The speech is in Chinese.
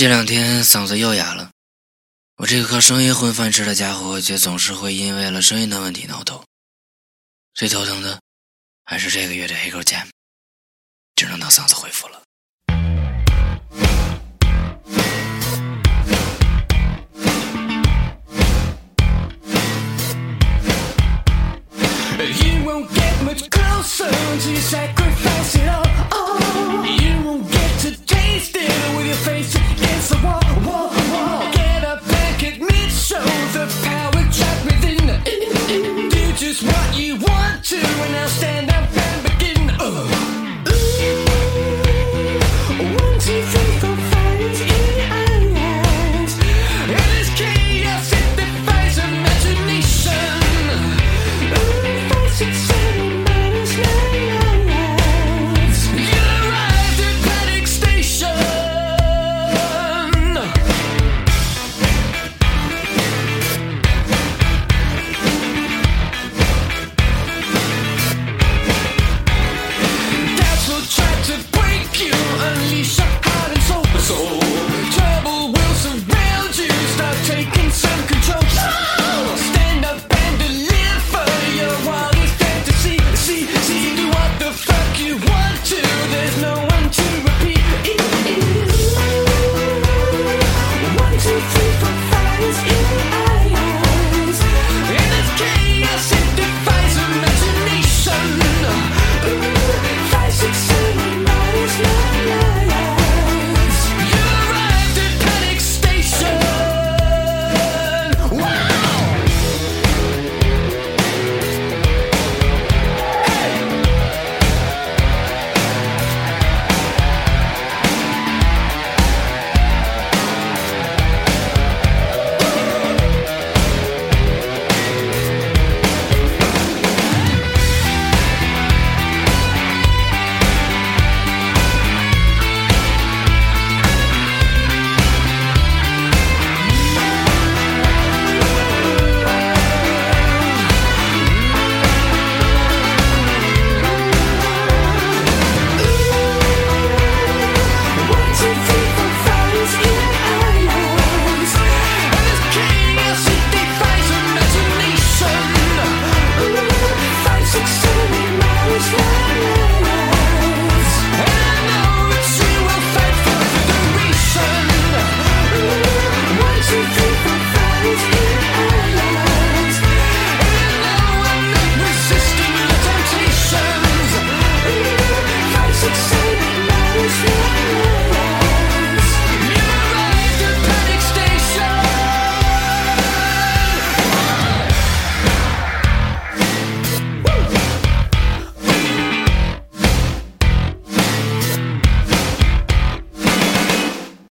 这两天嗓子又哑了，我这个靠声音混饭吃的家伙，却总是会因为了声音的问题挠头。最头疼的还是这个月的黑沟钱，只能等嗓子恢复了。You won't get much closer. sacrificial choose what you want to, and now stand up. Three for fun is here.